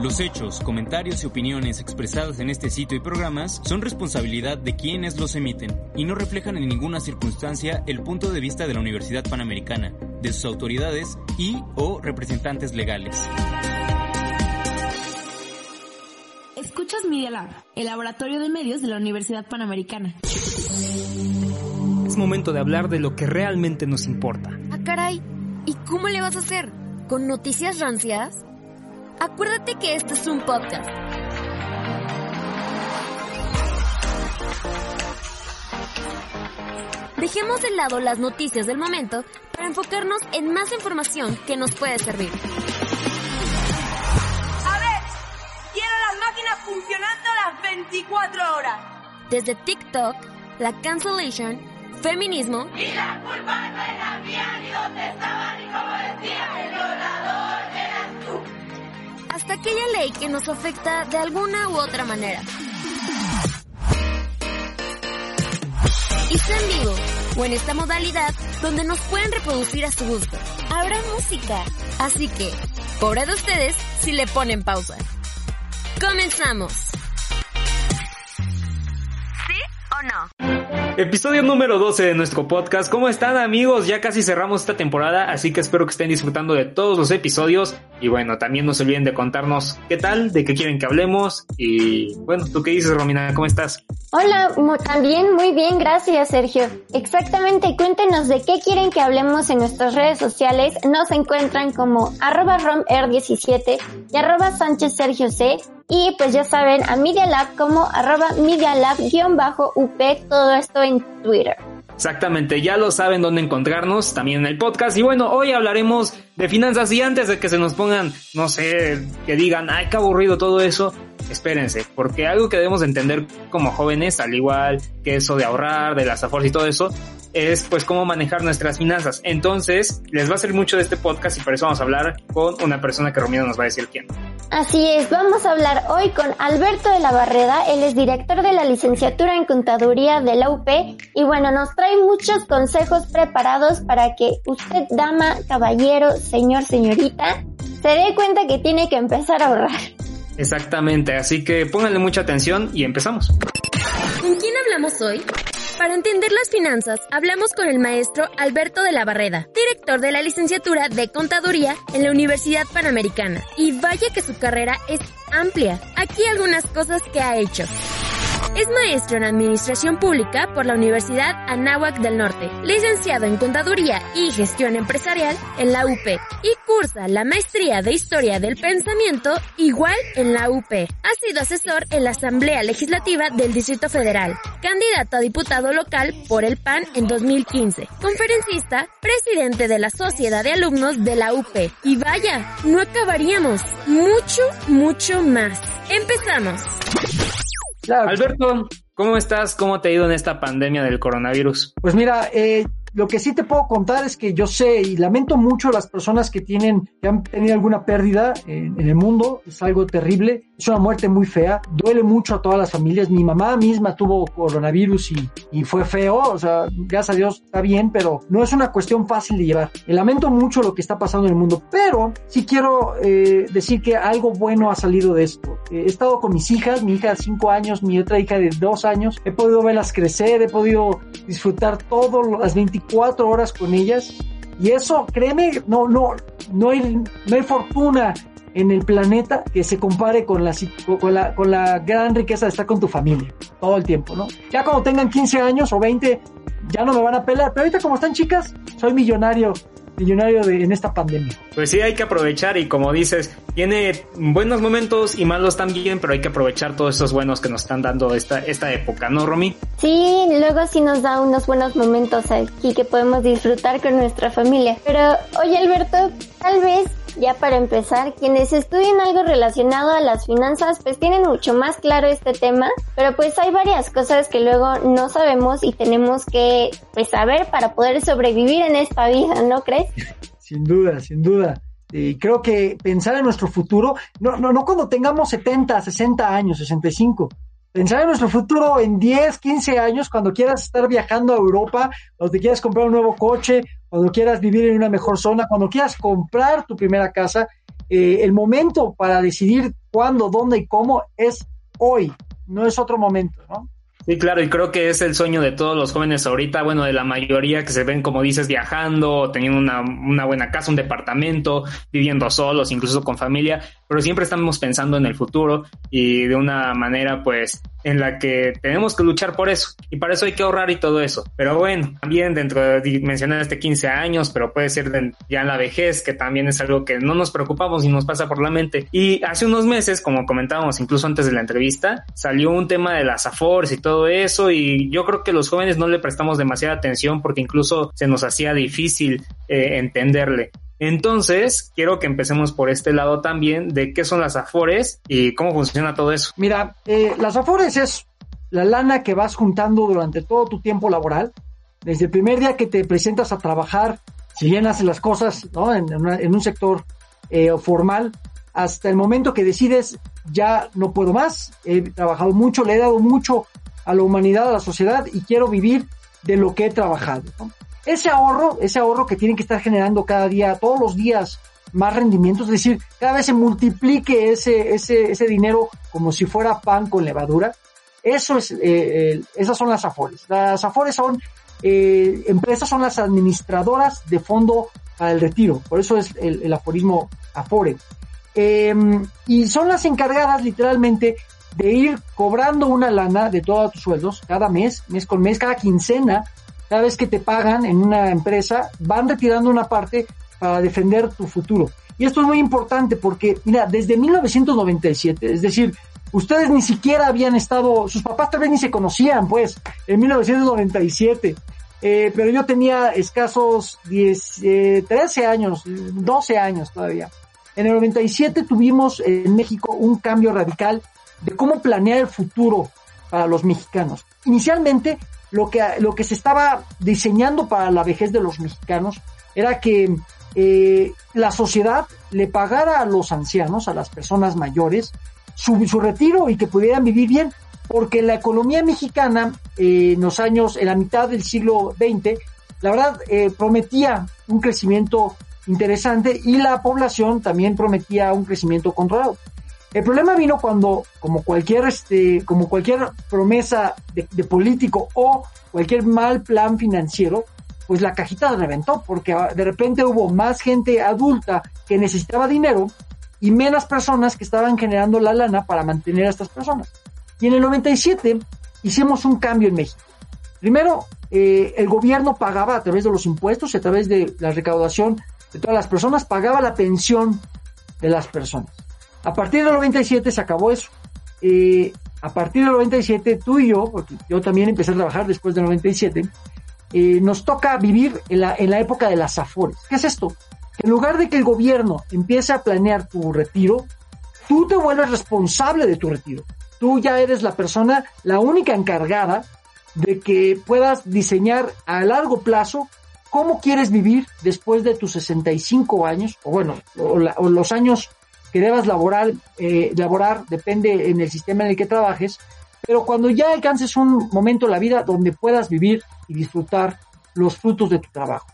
Los hechos, comentarios y opiniones expresadas en este sitio y programas son responsabilidad de quienes los emiten y no reflejan en ninguna circunstancia el punto de vista de la Universidad Panamericana, de sus autoridades y o representantes legales. Escuchas Media Lab, el laboratorio de medios de la Universidad Panamericana. Es momento de hablar de lo que realmente nos importa. Ah, caray. ¿Y cómo le vas a hacer? ¿Con noticias rancias? Acuérdate que este es un podcast. Dejemos de lado las noticias del momento para enfocarnos en más información que nos puede servir. A ver, quiero las máquinas funcionando las 24 horas. Desde TikTok, la cancellation, feminismo Y la culpa no hasta aquella ley que nos afecta de alguna u otra manera. Y sea en vivo o en esta modalidad donde nos pueden reproducir a su gusto. Habrá música, así que, pobre de ustedes si le ponen pausa. ¡Comenzamos! ¿Sí o no? Episodio número 12 de nuestro podcast. ¿Cómo están amigos? Ya casi cerramos esta temporada, así que espero que estén disfrutando de todos los episodios. Y bueno, también no se olviden de contarnos qué tal, de qué quieren que hablemos. Y bueno, ¿tú qué dices, Romina? ¿Cómo estás? Hola, también muy bien, gracias Sergio. Exactamente, cuéntenos de qué quieren que hablemos en nuestras redes sociales. Nos encuentran como arroba romer17 y arroba sánchez sergio c. Y pues ya saben, a Media Lab como arroba Media Lab-up, todo esto en Twitter. Exactamente, ya lo saben dónde encontrarnos, también en el podcast. Y bueno, hoy hablaremos de finanzas y antes de que se nos pongan, no sé, que digan, ay, qué aburrido todo eso, espérense, porque algo que debemos entender como jóvenes, al igual que eso de ahorrar, de las afores y todo eso, es pues cómo manejar nuestras finanzas. Entonces, les va a servir mucho de este podcast y por eso vamos a hablar con una persona que Romina nos va a decir quién. Así es, vamos a hablar hoy con Alberto de la Barreda, él es director de la licenciatura en contaduría de la UP y bueno, nos trae muchos consejos preparados para que usted, dama, caballero, señor, señorita, se dé cuenta que tiene que empezar a ahorrar. Exactamente, así que pónganle mucha atención y empezamos. ¿Con quién hablamos hoy? Para entender las finanzas, hablamos con el maestro Alberto de la Barreda, director de la licenciatura de Contaduría en la Universidad Panamericana. Y vaya que su carrera es amplia. Aquí algunas cosas que ha hecho. Es maestro en Administración Pública por la Universidad Anáhuac del Norte, licenciado en Contaduría y Gestión Empresarial en la UP y cursa la maestría de Historia del Pensamiento igual en la UP. Ha sido asesor en la Asamblea Legislativa del Distrito Federal, candidato a diputado local por el PAN en 2015, conferencista, presidente de la Sociedad de Alumnos de la UP. Y vaya, no acabaríamos. Mucho, mucho más. Empezamos. Alberto, ¿cómo estás? ¿Cómo te ha ido en esta pandemia del coronavirus? Pues mira, eh, lo que sí te puedo contar es que yo sé y lamento mucho a las personas que tienen, que han tenido alguna pérdida en, en el mundo. Es algo terrible. Es una muerte muy fea. Duele mucho a todas las familias. Mi mamá misma tuvo coronavirus y, y fue feo. O sea, gracias a Dios está bien, pero no es una cuestión fácil de llevar. Y lamento mucho lo que está pasando en el mundo, pero sí quiero eh, decir que algo bueno ha salido de esto. Eh, he estado con mis hijas, mi hija de 5 años, mi otra hija de 2 años. He podido verlas crecer, he podido disfrutar todas las 24 horas con ellas. Y eso, créeme, no, no, no hay, no hay fortuna en el planeta que se compare con la, con la, con la gran riqueza de estar con tu familia todo el tiempo, ¿no? Ya cuando tengan 15 años o 20, ya no me van a pelar, pero ahorita como están chicas, soy millonario millonario de, en esta pandemia. Pues sí, hay que aprovechar y como dices, tiene buenos momentos y malos también, pero hay que aprovechar todos esos buenos que nos están dando esta, esta época, ¿no, Romy? Sí, luego sí nos da unos buenos momentos aquí que podemos disfrutar con nuestra familia. Pero, oye Alberto, tal vez ya para empezar, quienes estudien algo relacionado a las finanzas pues tienen mucho más claro este tema, pero pues hay varias cosas que luego no sabemos y tenemos que pues saber para poder sobrevivir en esta vida, ¿no crees? Sin duda, sin duda. Y creo que pensar en nuestro futuro, no, no, no cuando tengamos 70, 60 años, 65, pensar en nuestro futuro en 10, 15 años, cuando quieras estar viajando a Europa, cuando te quieras comprar un nuevo coche, cuando quieras vivir en una mejor zona, cuando quieras comprar tu primera casa, eh, el momento para decidir cuándo, dónde y cómo es hoy, no es otro momento, ¿no? Sí, claro, y creo que es el sueño de todos los jóvenes ahorita, bueno, de la mayoría que se ven, como dices, viajando, teniendo una, una buena casa, un departamento, viviendo solos, incluso con familia, pero siempre estamos pensando en el futuro y de una manera, pues, en la que tenemos que luchar por eso y para eso hay que ahorrar y todo eso. Pero bueno, también dentro de mencionar este 15 años, pero puede ser ya en la vejez, que también es algo que no nos preocupamos y nos pasa por la mente. Y hace unos meses, como comentábamos incluso antes de la entrevista, salió un tema de las afores y todo eso y yo creo que los jóvenes no le prestamos demasiada atención porque incluso se nos hacía difícil eh, entenderle. Entonces, quiero que empecemos por este lado también de qué son las afores y cómo funciona todo eso. Mira, eh, las afores es la lana que vas juntando durante todo tu tiempo laboral, desde el primer día que te presentas a trabajar, si haces las cosas ¿no? en, un sector eh, formal, hasta el momento que decides ya no puedo más, he trabajado mucho, le he dado mucho a la humanidad, a la sociedad y quiero vivir de lo que he trabajado. Ese ahorro, ese ahorro que tienen que estar generando cada día, todos los días, más rendimientos, es decir, cada vez se multiplique ese, ese, ese dinero como si fuera pan con levadura. Eso es, eh, esas son las AFORES. Las AFORES son eh, empresas, son las administradoras de fondo para el retiro. Por eso es el, aforismo AFORE. Em, y son las encargadas literalmente de ir cobrando una lana de todos tus sueldos cada mes, mes con mes, cada quincena, cada vez que te pagan en una empresa, van retirando una parte para defender tu futuro. Y esto es muy importante porque, mira, desde 1997, es decir, ustedes ni siquiera habían estado, sus papás tal vez ni se conocían, pues, en 1997. Eh, pero yo tenía escasos 10, 13 eh, años, 12 años todavía. En el 97 tuvimos en México un cambio radical de cómo planear el futuro para los mexicanos. Inicialmente lo que, lo que se estaba diseñando para la vejez de los mexicanos era que eh, la sociedad le pagara a los ancianos, a las personas mayores, su, su retiro y que pudieran vivir bien, porque la economía mexicana eh, en los años, en la mitad del siglo XX, la verdad eh, prometía un crecimiento interesante y la población también prometía un crecimiento controlado. El problema vino cuando, como cualquier, este, como cualquier promesa de, político o cualquier mal plan financiero, pues la cajita reventó, porque de repente hubo más gente adulta que necesitaba dinero y menos personas que estaban generando la lana para mantener a estas personas. Y en el 97 hicimos un cambio en México. Primero, eh, el gobierno pagaba a través de los impuestos y a través de la recaudación de todas las personas, pagaba la pensión de las personas. A partir del 97 se acabó eso. A partir del 97, tú y yo, porque yo también empecé a trabajar después del 97, eh, nos toca vivir en la, en la época de las afores. ¿Qué es esto? en lugar de que el gobierno empiece a planear tu retiro, tú te vuelves responsable de tu retiro. Tú ya eres la persona, la única encargada de que puedas diseñar a largo plazo cómo quieres vivir después de tus 65 años, o bueno, o los años que debas laborar, eh, laborar, depende en el sistema en el que trabajes, pero cuando ya alcances un momento en la vida donde puedas vivir y disfrutar los frutos de tu trabajo.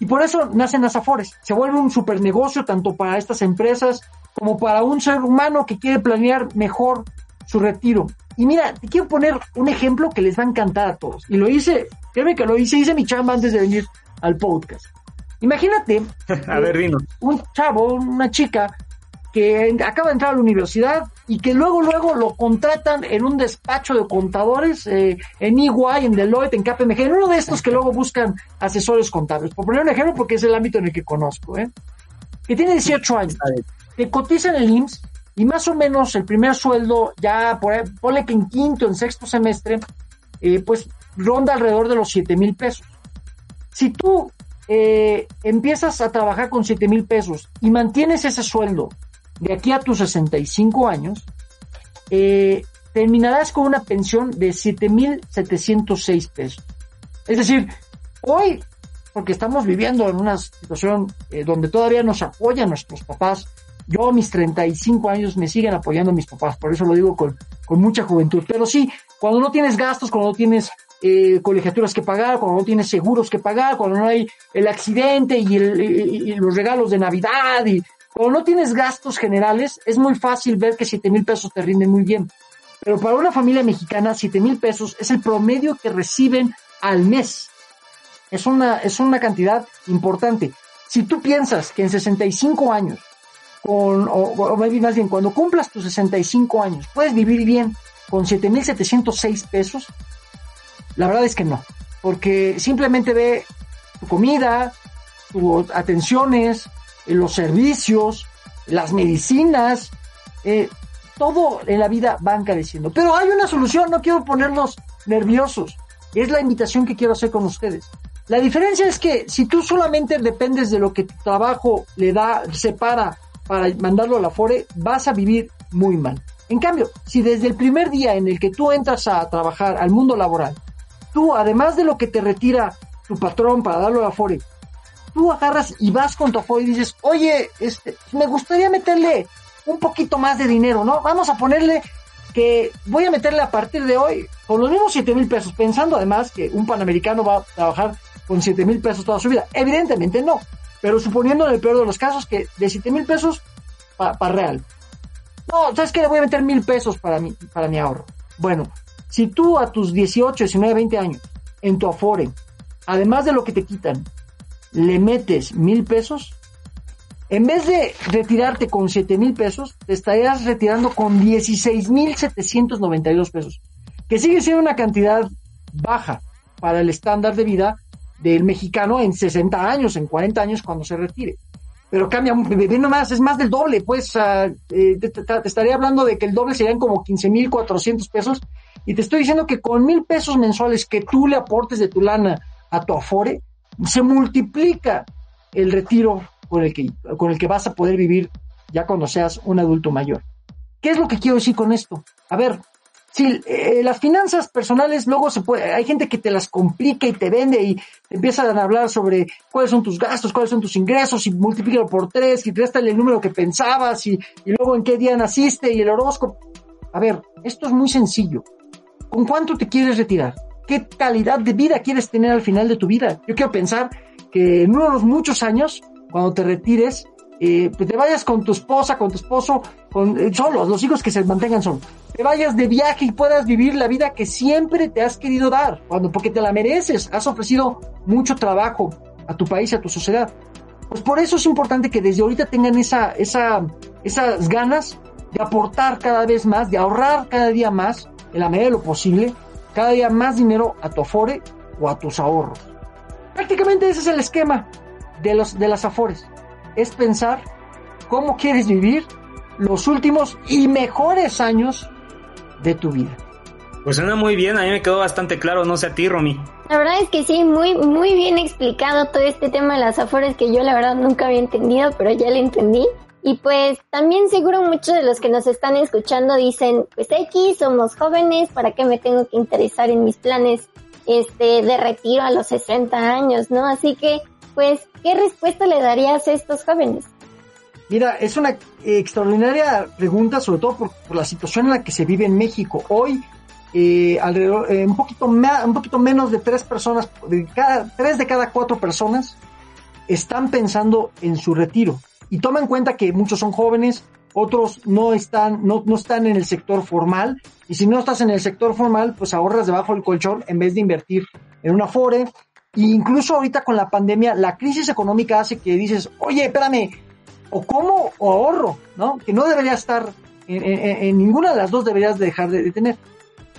Y por eso nacen las afores. Se vuelve un super negocio tanto para estas empresas como para un ser humano que quiere planear mejor su retiro. Y mira, te quiero poner un ejemplo que les va a encantar a todos. Y lo hice, créeme que lo hice, hice mi chamba antes de venir al podcast. Imagínate A ver, dino. un chavo, una chica que acaba de entrar a la universidad y que luego, luego lo contratan en un despacho de contadores, eh, en EY, en Deloitte, en KPMG, en uno de estos que luego buscan asesores contables. Por poner un ejemplo, porque es el ámbito en el que conozco, ¿eh? Que tiene 18 años, que cotiza en el IMSS y más o menos el primer sueldo, ya por ahí, ponle que en quinto, en sexto semestre, eh, pues ronda alrededor de los 7 mil pesos. Si tú eh, empiezas a trabajar con 7 mil pesos y mantienes ese sueldo de aquí a tus 65 años, eh, terminarás con una pensión de 7.706 pesos. Es decir, hoy, porque estamos viviendo en una situación eh, donde todavía nos apoyan nuestros papás, yo a mis 35 años me siguen apoyando mis papás, por eso lo digo con, con mucha juventud. Pero sí, cuando no tienes gastos, cuando no tienes eh, colegiaturas que pagar, cuando no tienes seguros que pagar, cuando no hay el accidente y, y los regalos de Navidad y cuando no tienes gastos generales, es muy fácil ver que 7 mil pesos te rinden muy bien. Pero para una familia mexicana, 7 mil pesos es el promedio que reciben al mes. Es una, es una cantidad importante. Si tú piensas que en 65 años, con, o, o más bien, cuando cumplas tus 65 años, puedes vivir bien con 7.706 pesos, la verdad es que no. Porque simplemente ve tu comida, tus atenciones, los servicios, las medicinas, eh, todo en la vida va encareciendo. Pero hay una solución, no quiero ponernos nerviosos. Es la invitación que quiero hacer con ustedes. La diferencia es que si tú solamente dependes de lo que tu trabajo le da, separa para mandarlo a la FORE, vas a vivir muy mal. En cambio, si desde el primer día en el que tú entras a trabajar al mundo laboral, tú, además de lo que te retira tu patrón para darlo a la FORE, tú agarras y vas con tu Afore y dices, oye, este, me gustaría meterle un poquito más de dinero, ¿no? Vamos a ponerle que voy a meterle a partir de hoy con los mismos 7 mil pesos, pensando además que un panamericano va a trabajar con 7 mil pesos toda su vida. Evidentemente no, pero suponiendo en el peor de los casos que de 7 mil pesos para real. No, ¿sabes qué? Le voy a meter mil pesos para mi, para mi ahorro. Bueno, si tú a tus 18, 19, 20 años, en tu Afore, además de lo que te quitan, le metes mil pesos, en vez de retirarte con 7 mil pesos, te estarías retirando con 16 mil 792 pesos, que sigue siendo una cantidad baja para el estándar de vida del mexicano en 60 años, en 40 años cuando se retire. Pero cambia, ve nomás, es más del doble, pues uh, eh, te, te, te, estaría hablando de que el doble serían como 15 mil 400 pesos y te estoy diciendo que con mil pesos mensuales que tú le aportes de tu lana a tu Afore, se multiplica el retiro con el que, con el que vas a poder vivir ya cuando seas un adulto mayor. ¿Qué es lo que quiero decir con esto? A ver, si eh, las finanzas personales luego se puede, hay gente que te las complica y te vende y empiezan a hablar sobre cuáles son tus gastos, cuáles son tus ingresos y multiplícalo por tres y réstale el número que pensabas y, y luego en qué día naciste y el horóscopo. A ver, esto es muy sencillo. ¿Con cuánto te quieres retirar? ¿Qué calidad de vida quieres tener al final de tu vida? Yo quiero pensar que en unos muchos años, cuando te retires, eh, pues te vayas con tu esposa, con tu esposo, con eh, solos, los hijos que se mantengan solos. Te vayas de viaje y puedas vivir la vida que siempre te has querido dar, cuando porque te la mereces, has ofrecido mucho trabajo a tu país, a tu sociedad. Pues por eso es importante que desde ahorita tengan esa, esa, esas ganas de aportar cada vez más, de ahorrar cada día más, en la medida de lo posible, cada día más dinero a tu Afore o a tus ahorros. Prácticamente ese es el esquema de, los, de las Afores. Es pensar cómo quieres vivir los últimos y mejores años de tu vida. Pues suena muy bien, a mí me quedó bastante claro, no sé a ti, Romy. La verdad es que sí, muy, muy bien explicado todo este tema de las afores que yo la verdad nunca había entendido, pero ya lo entendí. Y pues también seguro muchos de los que nos están escuchando dicen, pues X, somos jóvenes, ¿para qué me tengo que interesar en mis planes este de retiro a los 60 años, no? Así que, pues, ¿qué respuesta le darías a estos jóvenes? Mira, es una extraordinaria pregunta, sobre todo por, la situación en la que se vive en México. Hoy, eh, alrededor, eh, un, poquito un poquito menos de tres personas, de cada, tres de cada cuatro personas están pensando en su retiro. Y toma en cuenta que muchos son jóvenes, otros no están, no, no están en el sector formal. Y si no estás en el sector formal, pues ahorras debajo del colchón en vez de invertir en una FORE, E incluso ahorita con la pandemia, la crisis económica hace que dices, oye, espérame, o como o ahorro, ¿no? Que no debería estar, en, ninguna de las dos deberías dejar de, de tener.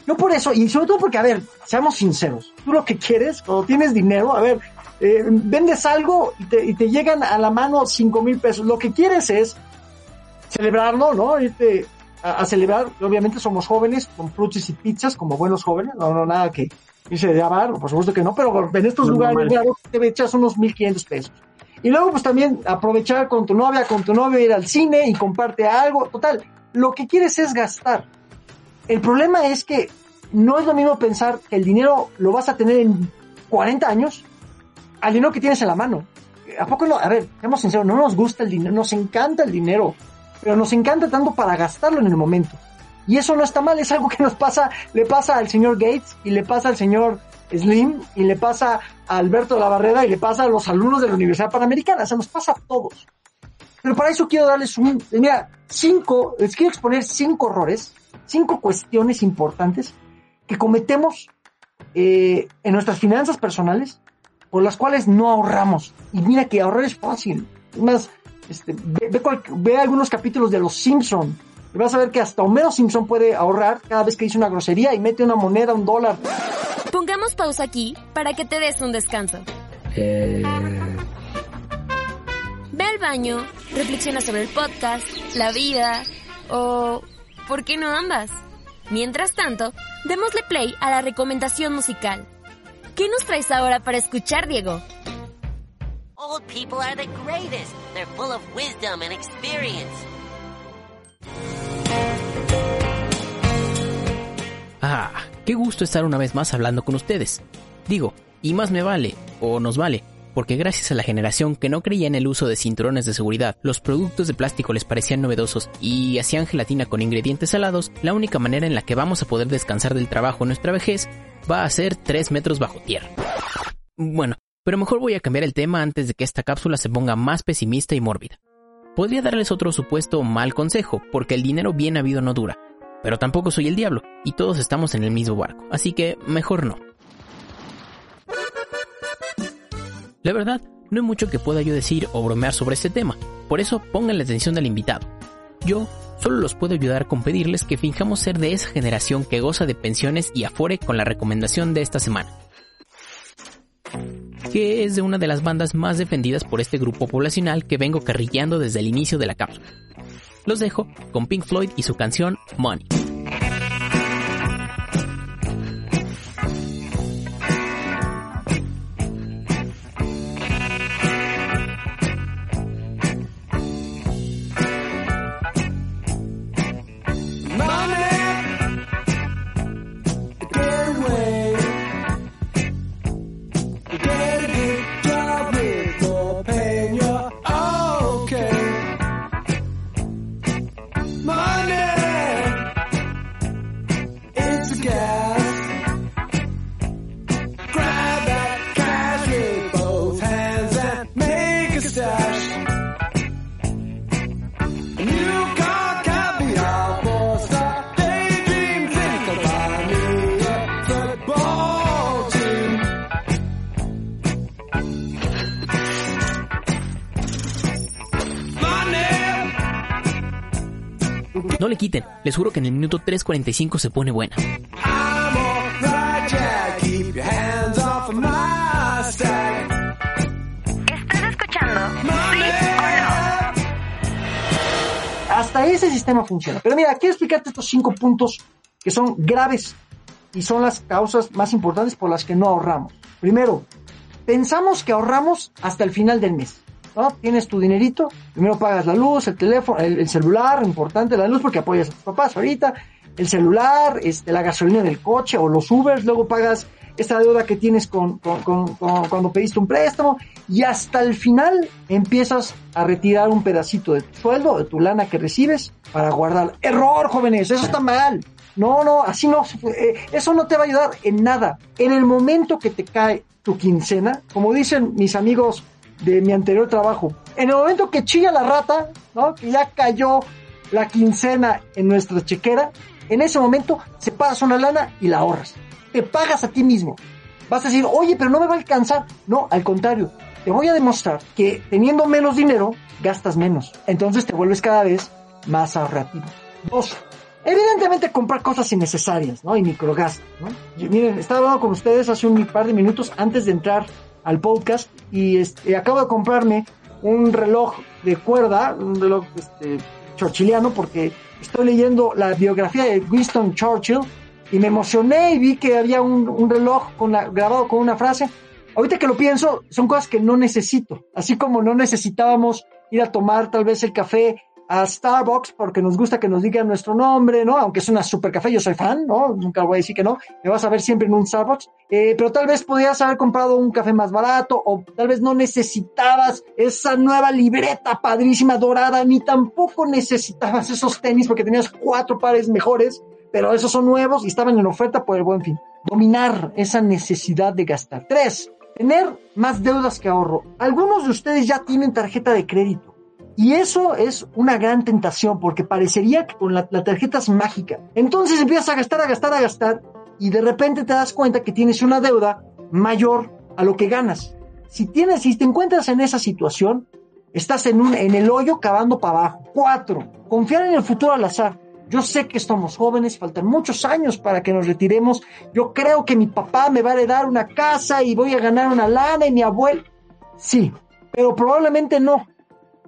No por eso, y sobre todo porque, a ver, seamos sinceros, tú lo que quieres, cuando tienes dinero, a ver, eh, vendes algo y te, y te llegan a la mano cinco mil pesos, lo que quieres es celebrarlo, ¿no? Irte a, a celebrar, obviamente somos jóvenes, con frutas y pizzas, como buenos jóvenes, no, no, nada que irse de bar, por supuesto que no, pero en estos lugares, claro, te echas unos 1500 pesos. Y luego, pues también aprovechar con tu novia, con tu novio, ir al cine y comparte algo. Total, lo que quieres es gastar. El problema es que no es lo mismo pensar que el dinero lo vas a tener en 40 años al dinero que tienes en la mano. ¿A poco no? A ver, seamos sinceros, no nos gusta el dinero, nos encanta el dinero, pero nos encanta tanto para gastarlo en el momento. Y eso no está mal, es algo que nos pasa, le pasa al señor Gates y le pasa al señor Slim y le pasa a Alberto de la Barrera y le pasa a los alumnos de la Universidad Panamericana, se nos pasa a todos. Pero para eso quiero darles un, mira, cinco, les quiero exponer cinco errores, cinco cuestiones importantes que cometemos eh, en nuestras finanzas personales por las cuales no ahorramos. Y mira que ahorrar es fácil. Es más, este, ve, ve cual- ve algunos capítulos de Los Simpson y vas a ver que hasta Homero Simpson puede ahorrar cada vez que dice una grosería y mete una moneda, un dólar. Pongamos pausa aquí para que te des un descanso. Ve al baño, reflexiona sobre el podcast, la vida o... ¿por qué no ambas? Mientras tanto, démosle play a la recomendación musical. ¿Qué nos traes ahora para escuchar, Diego? Old people are the greatest. They're full of wisdom and experience. Ah, qué gusto estar una vez más hablando con ustedes. Digo, y más me vale, o nos vale, porque gracias a la generación que no creía en el uso de cinturones de seguridad, los productos de plástico les parecían novedosos y hacían gelatina con ingredientes salados, la única manera en la que vamos a poder descansar del trabajo en nuestra vejez va a ser 3 metros bajo tierra. Bueno, pero mejor voy a cambiar el tema antes de que esta cápsula se ponga más pesimista y mórbida. Podría darles otro supuesto mal consejo, porque el dinero bien habido no dura, pero tampoco soy el diablo, y todos estamos en el mismo barco, así que mejor no. La verdad, no hay mucho que pueda yo decir o bromear sobre este tema, por eso pongan la atención del invitado. Yo solo los puedo ayudar con pedirles que finjamos ser de esa generación que goza de pensiones y afore con la recomendación de esta semana. Que es de una de las bandas más defendidas por este grupo poblacional que vengo carrillando desde el inicio de la cápsula. Los dejo con Pink Floyd y su canción Money. No le quiten, les juro que en el minuto 3.45 se pone buena. ¿Estás escuchando? Hasta ese sistema funciona. Pero mira, quiero explicarte estos cinco puntos que son graves y son las causas más importantes por las que no ahorramos. Primero, pensamos que ahorramos hasta el final del mes. ¿No? Tienes tu dinerito, primero pagas la luz, el teléfono, el, el celular, importante la luz porque apoyas a tus papás ahorita, el celular, este, la gasolina del coche o los Ubers, luego pagas esta deuda que tienes con, con- con- cuando pediste un préstamo y hasta el final empiezas a retirar un pedacito de tu sueldo, de tu lana que recibes para guardar. Error, jóvenes, eso está mal. No, no, así no. Eh, eso no te va a ayudar en nada. En el momento que te cae tu quincena, como dicen mis amigos de mi anterior trabajo, en el momento que chilla la rata, ¿no? Que ya cayó la quincena en nuestra chequera, en ese momento separas una lana y la ahorras. Te pagas a ti mismo. Vas a decir, oye, pero no me va a alcanzar. No, al contrario, te voy a demostrar que teniendo menos dinero, gastas menos. Entonces te vuelves cada vez más ahorrativo. Dos, evidentemente comprar cosas innecesarias, ¿no? Y microgastos, ¿no? Miren, estaba hablando con ustedes hace un par de minutos antes de entrar al podcast y este, acabo de comprarme un reloj de cuerda, un reloj este, porque estoy leyendo la biografía de Winston Churchill y me emocioné y vi que había un, un reloj con la, grabado con una frase. Ahorita que lo pienso, son cosas que no necesito, así como no necesitábamos ir a tomar tal vez el café a Starbucks porque nos gusta que nos digan nuestro nombre, ¿no? Aunque es una super café, yo soy fan, ¿no? Nunca voy a decir que no. Me vas a ver siempre en un Starbucks. Eh, pero tal vez podías haber comprado un café más barato o tal vez no necesitabas esa nueva libreta padrísima dorada, ni tampoco necesitabas esos tenis porque tenías cuatro pares mejores, pero esos son nuevos y estaban en oferta por el buen fin. Dominar esa necesidad de gastar. Tres, tener más deudas que ahorro. Algunos de ustedes ya tienen tarjeta de crédito. Y eso es una gran tentación porque parecería que con la, la, tarjeta es mágica. Entonces empiezas a gastar, a gastar, a gastar y de repente te das cuenta que tienes una deuda mayor a lo que ganas. Si tienes, si te encuentras en esa situación, estás en un, en el hoyo cavando para abajo. Cuatro, confiar en el futuro al azar. Yo sé que estamos jóvenes, faltan muchos años para que nos retiremos. Yo creo que mi papá me va a heredar una casa y voy a ganar una lana y mi abuelo. Sí, pero probablemente no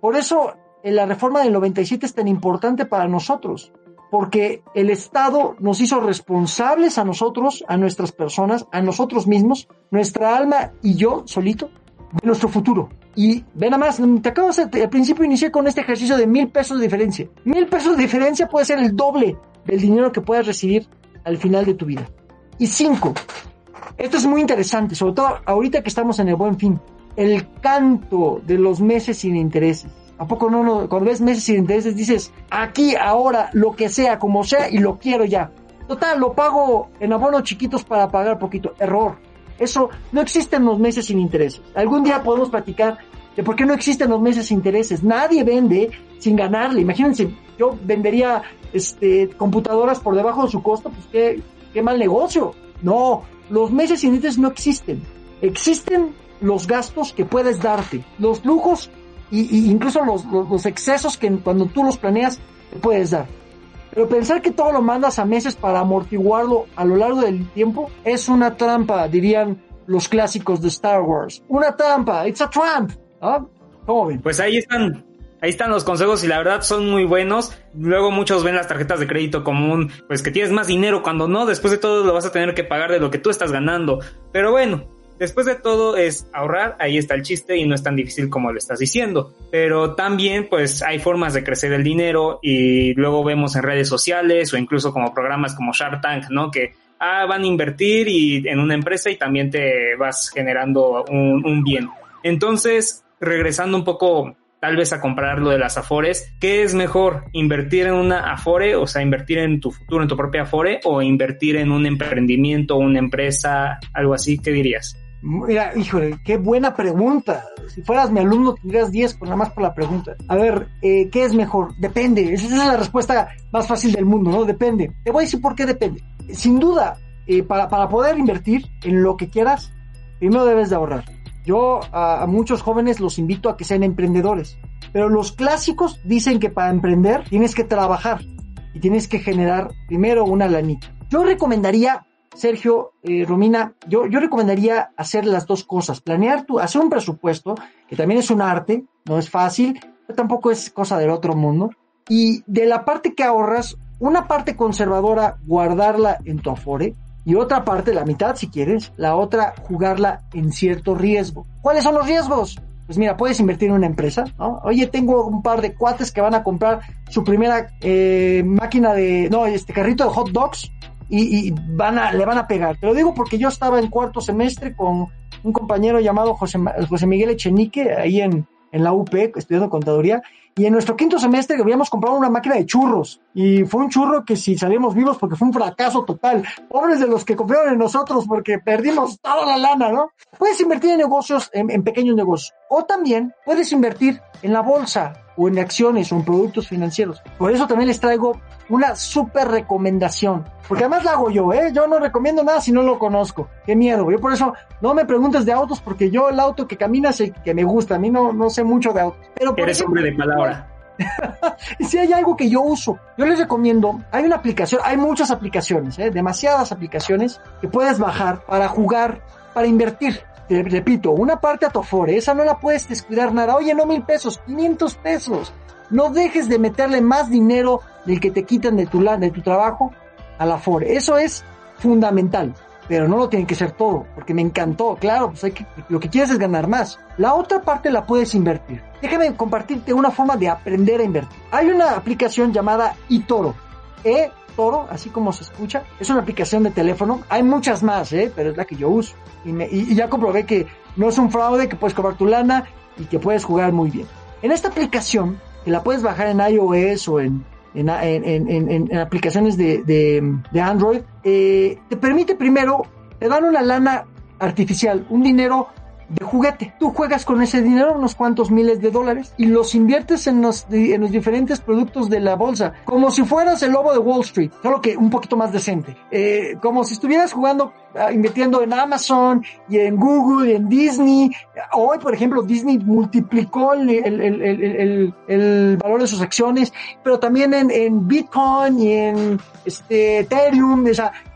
por eso la reforma del 97 es tan importante para nosotros, porque el Estado nos hizo responsables a nosotros, a nuestras personas, a nosotros mismos, nuestra alma y yo solito, de nuestro futuro. Y ven a más, te acabo de al principio inicié con este ejercicio de mil pesos de diferencia. Mil pesos de diferencia puede ser el doble del dinero que puedas recibir al final de tu vida. Y cinco, esto es muy interesante, sobre todo ahorita que estamos en el buen fin el canto de los meses sin intereses. ¿A poco no, no, cuando ves meses sin intereses dices, aquí, ahora, lo que sea, como sea, y lo quiero ya? Total, lo pago en abonos chiquitos para pagar poquito. Error. Eso no existen los meses sin intereses. Algún día podemos platicar de por qué no existen los meses sin intereses. Nadie vende sin ganarle. Imagínense, yo vendería este, computadoras por debajo de su costo, pues qué, qué mal negocio. No, los meses sin intereses no existen. Existen los gastos que puedes darte, los lujos y, incluso los, los, excesos que cuando tú los planeas te puedes dar. Pero pensar que todo lo mandas a meses para amortiguarlo a lo largo del tiempo es una trampa, dirían los clásicos de Star Wars. Una trampa, it's a tramp. ¿Ah? ¿Cómo ven? Pues ahí están, Ahí están los consejos y la verdad son muy buenos. Luego muchos ven las tarjetas de crédito como un, pues que tienes más dinero cuando no, después de todo lo vas a tener que pagar de lo que tú estás ganando. Pero bueno, Después de todo es ahorrar, ahí está el chiste y no es tan difícil como lo estás diciendo. Pero también pues hay formas de crecer el dinero y luego vemos en redes sociales o incluso como programas como Shark Tank, ¿no? Que ah, van a invertir y en una empresa y también te vas generando un, un bien. Entonces, regresando un poco tal vez a comprar lo de las Afores, ¿qué es mejor? ¿Invertir en una Afore, o sea, invertir en tu futuro, en tu propia Afore, o invertir en un emprendimiento, una empresa, algo así? ¿Qué dirías? Mira, híjole, qué buena pregunta. Si fueras mi alumno tendrías 10 por nada más por la pregunta. A ver, eh, ¿qué es mejor? Depende. Esa es la respuesta más fácil del mundo, ¿no? Depende. Te voy a decir por qué depende. Sin duda, eh, para, para poder invertir en lo que quieras, primero debes de ahorrar. Yo a, a, muchos jóvenes los invito a que sean emprendedores. Pero los clásicos dicen que para emprender tienes que trabajar y tienes que generar primero una lanita. Yo recomendaría Sergio, eh, Romina, yo, recomendaría hacer las dos cosas, planear tu, hacer un presupuesto, que también es un arte, no es fácil, pero tampoco es cosa del otro mundo, y de la parte que ahorras, una parte conservadora, guardarla en tu afore, y otra parte, la mitad si quieres, la otra jugarla en cierto riesgo. ¿Cuáles son los riesgos? Pues mira, puedes invertir en una empresa, ¿no? Oye, tengo un par de cuates que van a comprar su primera eh, máquina de, no, este carrito de hot dogs, y, y, van a, le van a pegar. Te lo digo porque yo estaba en cuarto semestre con un compañero llamado José, José Miguel Echenique, ahí en, en la UP, estudiando contaduría, y en nuestro quinto semestre habíamos comprado una máquina de churros, y fue un churro que si salimos vivos porque fue un fracaso total. Pobres de los que confiaron en nosotros porque perdimos toda la lana, ¿no? Puedes invertir en negocios, en, en pequeños negocios, o también puedes invertir en la bolsa o en acciones o en productos financieros. Por eso también les traigo una súper recomendación. Porque además la hago yo, ¿eh? Yo no recomiendo nada si no lo conozco. Qué miedo. Yo por eso no me preguntes de autos porque yo el auto que camina es el que me gusta. A mí no, no sé mucho de autos. Pero por Eres ejemplo, hombre de palabra. y si hay algo que yo uso, yo les recomiendo, hay una aplicación, hay muchas aplicaciones, ¿eh? demasiadas aplicaciones que puedes bajar para jugar, para invertir. Te repito, una parte a tu Afore, esa no la puedes descuidar nada. Oye, no mil pesos, 500 pesos. No dejes de meterle más dinero del que te quitan de tu, de tu trabajo a la Afore. Eso es fundamental. Pero no lo tiene que ser todo, porque me encantó. Claro, pues hay que, lo que quieres es ganar más. La otra parte la puedes invertir. Déjame compartirte una forma de aprender a invertir. Hay una aplicación llamada eToro. eToro, así como se escucha. Es una aplicación de teléfono. Hay muchas más, ¿eh? pero es la que yo uso. Y, ya comprobé que no es un fraude, que puedes cobrar tu lana y que puedes jugar muy bien. En esta aplicación, que la puedes bajar en iOS o en, en, aplicaciones de, de- de Android, eh, te permite primero, te dan una lana artificial, un dinero de juguete. Tú juegas con ese dinero unos cuantos miles de dólares y los inviertes en los, en los diferentes productos de la bolsa, como si fueras el lobo de Wall Street, solo que un poquito más decente. Eh, como si estuvieras jugando, ah, invirtiendo en Amazon y en Google y en Disney. Hoy, por ejemplo, Disney multiplicó el, el- el- el- valor de sus acciones, pero también en, en Bitcoin y en este, Ethereum.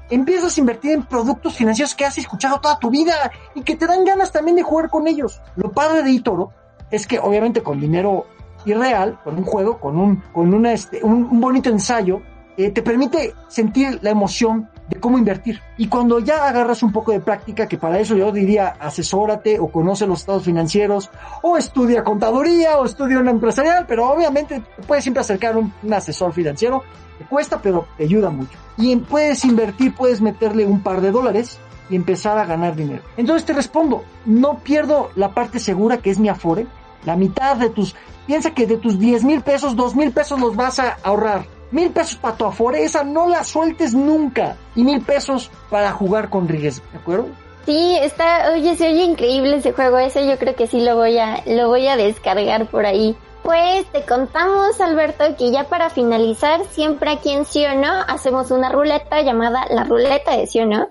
Empiezas a invertir en productos financieros que has escuchado toda tu vida y que te dan ganas también de jugar con ellos. Lo padre de eToro es que obviamente con dinero irreal, con un juego, con un, con una, este, un, bonito ensayo, eh, te permite sentir la emoción de cómo invertir. Y cuando ya agarras un poco de práctica, que para eso yo diría asesórate o conoce los estados financieros, o estudia contaduría, o estudia una empresarial, pero obviamente te puedes siempre acercar un, un asesor financiero, cuesta, pero te ayuda mucho. Y puedes invertir, puedes meterle un par de dólares y empezar a ganar dinero. Entonces te respondo, no pierdo la parte segura que es mi afore, la mitad de tus, piensa que de tus 10 mil pesos, 2 mil pesos los vas a ahorrar. Mil pesos para tu afore, esa no la sueltes nunca. Y mil pesos para jugar con riesgo, ¿de acuerdo? Sí, está, oye, se oye increíble ese juego ese, yo creo que sí lo voy a, lo voy a descargar por ahí. Pues te contamos, Alberto, que ya para finalizar, siempre aquí en sí o no, hacemos una ruleta llamada la ruleta de sí o no.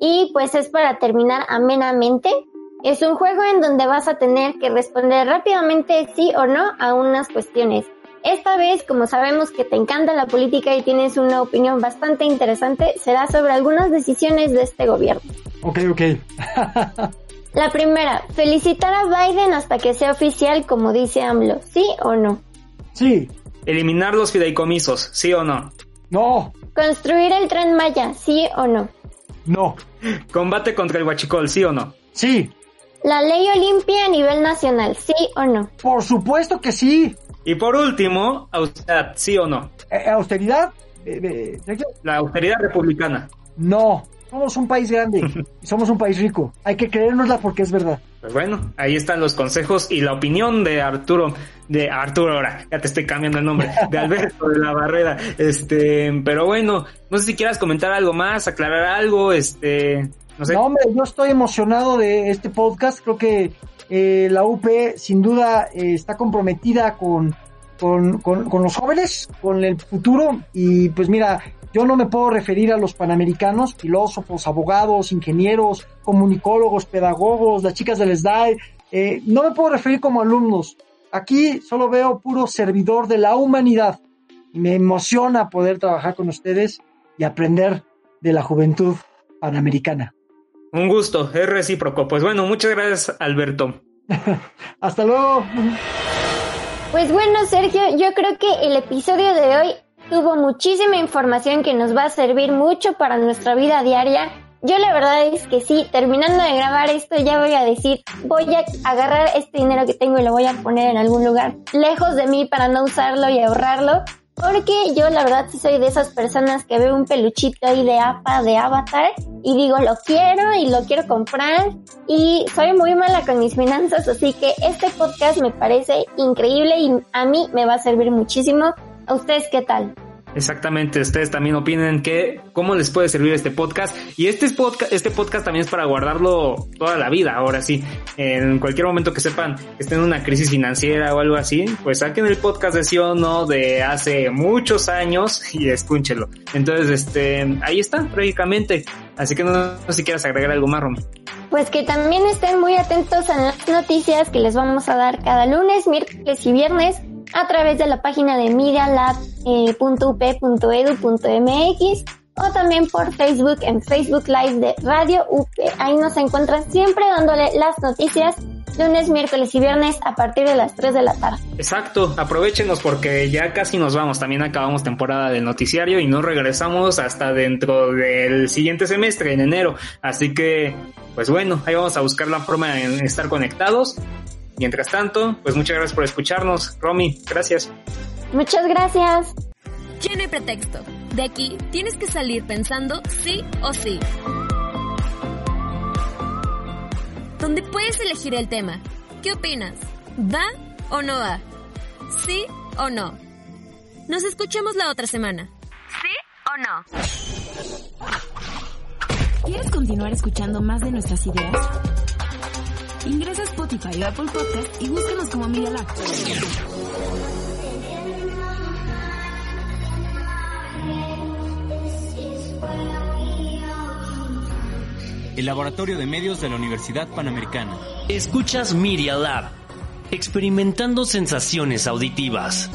Y pues es para terminar amenamente. Es un juego en donde vas a tener que responder rápidamente sí o no a unas cuestiones. Esta vez, como sabemos que te encanta la política y tienes una opinión bastante interesante, será sobre algunas decisiones de este gobierno. Ok, ok. La primera, felicitar a Biden hasta que sea oficial como dice AMLO, ¿sí o no? Sí. Eliminar los fideicomisos, ¿sí o no? No. Construir el tren Maya, ¿sí o no? No. Combate contra el huachicol, ¿sí o no? Sí. La ley Olimpia a nivel nacional, ¿sí o no? Por supuesto que sí. Y por último, austeridad, ¿sí o no? Eh, ¿Austeridad? Eh, eh? La austeridad republicana. No. Somos un país grande y somos un país rico. Hay que creérnosla porque es verdad. Pues bueno, ahí están los consejos y la opinión de Arturo, de Arturo ahora, ya te estoy cambiando el nombre, de Alberto de la Barrera. Este, pero bueno, no sé si quieras comentar algo más, aclarar algo, este, no sé. No, hombre, yo estoy emocionado de este podcast. Creo que eh, la UP sin duda eh, está comprometida con, con, con, con los jóvenes, con el futuro. Y pues mira, yo no me puedo referir a los panamericanos, filósofos, abogados, ingenieros, comunicólogos, pedagogos, las chicas del SDAI. Eh, no me puedo referir como alumnos. Aquí solo veo puro servidor de la humanidad. Y me emociona poder trabajar con ustedes y aprender de la juventud panamericana. Un gusto, es recíproco. Pues bueno, muchas gracias, Alberto. Hasta luego. Pues bueno, Sergio, yo creo que el episodio de hoy tuvo muchísima información que nos va a servir mucho para nuestra vida diaria. Yo la verdad es que sí, terminando de grabar esto ya voy a decir, voy a agarrar este dinero que tengo y lo voy a poner en algún lugar lejos de mí para no usarlo y ahorrarlo. Porque yo la verdad sí soy de esas personas que veo un peluchito ahí de APA, de avatar, y digo, lo quiero y lo quiero comprar. Y soy muy mala con mis finanzas, así que este podcast me parece increíble y a mí me va a servir muchísimo. ¿A ustedes qué tal? Exactamente, ustedes también opinen que cómo les puede servir este podcast y este podcast, este podcast también es para guardarlo toda la vida. Ahora sí, en cualquier momento que sepan que estén en una crisis financiera o algo así, pues saquen el podcast de sí o no de hace muchos años y escúchenlo. Entonces, este, ahí está prácticamente. Así que no, sé si quieras agregar algo más, Rom. Pues que también estén muy atentos a las noticias que les vamos a dar cada lunes, miércoles y viernes a través de la página de medialab.up.edu.mx o también por Facebook en Facebook Live de Radio UP. Ahí nos encuentran siempre dándole las noticias lunes, miércoles y viernes a partir de las 3 de la tarde. Exacto, aprovechenos porque ya casi nos vamos, también acabamos temporada del noticiario y no regresamos hasta dentro del siguiente semestre, en enero. Así que, pues bueno, ahí vamos a buscar la forma de estar conectados. Mientras tanto, pues muchas gracias por escucharnos. Romy, gracias. Muchas gracias. Ya no hay pretexto. De aquí tienes que salir pensando sí o sí. Donde puedes elegir el tema. ¿Qué opinas? ¿Va o no va? ¿Sí o no? Nos escuchamos la otra semana. ¿Sí o no? ¿Quieres continuar escuchando más de nuestras ideas? Ingresa a Spotify o Apple Podcast y búscanos como Media Lab. El Laboratorio de Medios de la Universidad Panamericana. Escuchas Media Lab, experimentando sensaciones auditivas.